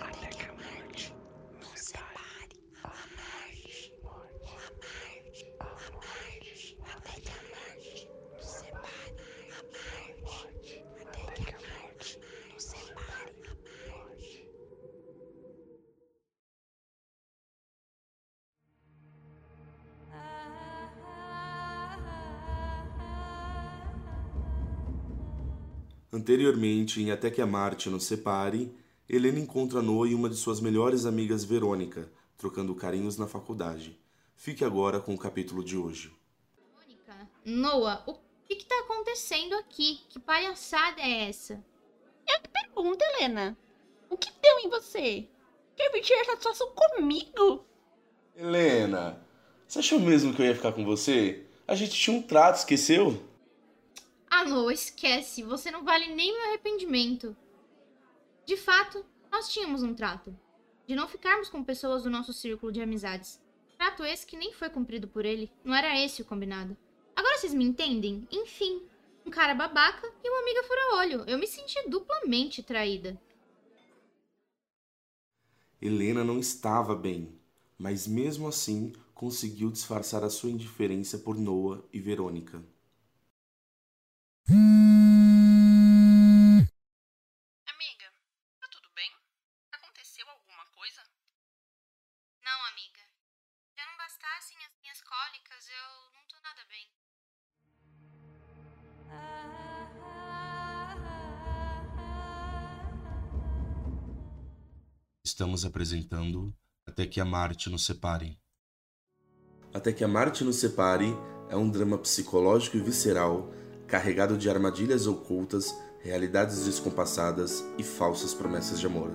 Até que a morte nos separe. A morte, a morte, a morte. Até que a morte nos separe. A morte, até que a morte nos separe. A morte. Anteriormente, em Até que a Marte nos separe, Helena encontra Noah e uma de suas melhores amigas, Verônica, trocando carinhos na faculdade. Fique agora com o capítulo de hoje. Mônica, Noah, o que que tá acontecendo aqui? Que palhaçada é essa? Pergunta, Helena. O que deu em você? Quer vir tirar satisfação comigo? Helena, você achou mesmo que eu ia ficar com você? A gente tinha um trato, esqueceu? Ah, Noah, esquece. Você não vale nem meu arrependimento. De fato, nós tínhamos um trato. De não ficarmos com pessoas do nosso círculo de amizades. Trato esse que nem foi cumprido por ele. Não era esse o combinado. Agora vocês me entendem? Enfim, um cara babaca e uma amiga fura-olho. Eu me senti duplamente traída. Helena não estava bem, mas mesmo assim conseguiu disfarçar a sua indiferença por Noah e Verônica. Amiga, tá tudo bem? Aconteceu alguma coisa? Não, amiga. Já não bastassem as minhas cólicas, eu não tô nada bem. Estamos apresentando Até que a Marte nos separe. Até que a Marte nos separe é um drama psicológico e visceral, carregado de armadilhas ocultas, realidades descompassadas e falsas promessas de amor,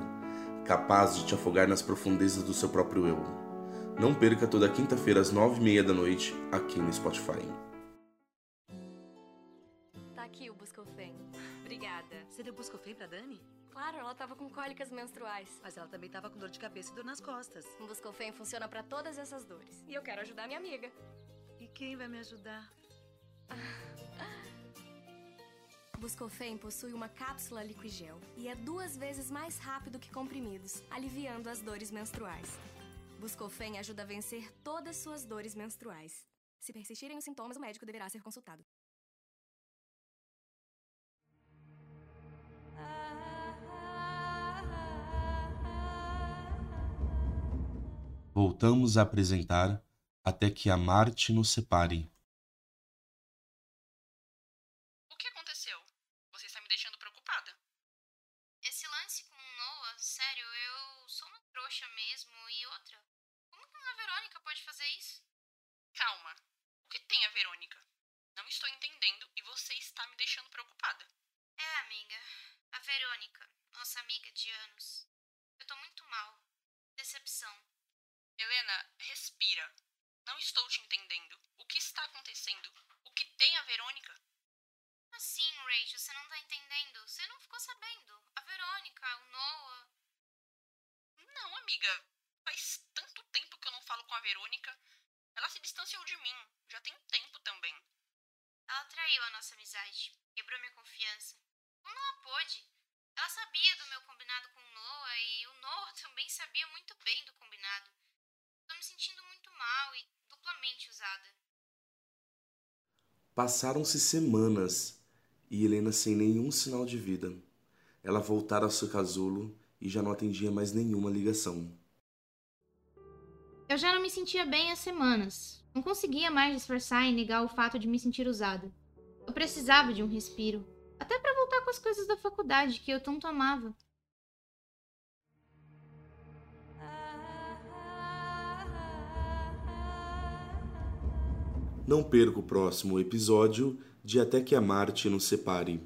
capaz de te afogar nas profundezas do seu próprio eu. Não perca toda quinta-feira às nove e meia da noite aqui no Spotify. Tá aqui o Buscofem. Obrigada. Você deu Buscofem pra Dani? Claro, ela tava com cólicas menstruais. Mas ela também tava com dor de cabeça e dor nas costas. O Buscofem funciona pra todas essas dores. E eu quero ajudar minha amiga. E quem vai me ajudar? Buscofem possui uma cápsula liquigel e é duas vezes mais rápido que comprimidos, aliviando as dores menstruais. Buscofem ajuda a vencer todas suas dores menstruais. Se persistirem os sintomas, o médico deverá ser consultado. Voltamos a apresentar Até que a Marte nos separe. Aconteceu? Você está me deixando preocupada. Esse lance com o Noah, sério, eu sou uma trouxa mesmo. E outra, como que uma Verônica pode fazer isso? Calma. O que tem a Verônica? Não estou entendendo e você está me deixando preocupada. É, amiga, a Verônica, nossa amiga de anos. Eu tô muito mal. Decepção. Helena, respira. Não estou te entendendo. O que está acontecendo? O que tem a Verônica? Assim, Rachel, você não tá entendendo? Você não ficou sabendo? A Verônica, o Noah. Não, amiga. Faz tanto tempo que eu não falo com a Verônica. Ela se distanciou de mim. Já tem tempo também. Ela traiu a nossa amizade, quebrou minha confiança. Como ela pôde? Ela sabia do meu combinado com o Noah e o Noah também sabia muito bem do combinado. Tô me sentindo muito mal e duplamente usada. Passaram-se semanas e Helena sem nenhum sinal de vida. Ela voltara ao seu casulo e já não atendia mais nenhuma ligação. Eu já não me sentia bem há semanas. Não conseguia mais disfarçar e negar o fato de me sentir usada. Eu precisava de um respiro. Até pra voltar com as coisas da faculdade que eu tanto amava. Não perca o próximo episódio de Até que a Marte nos separe.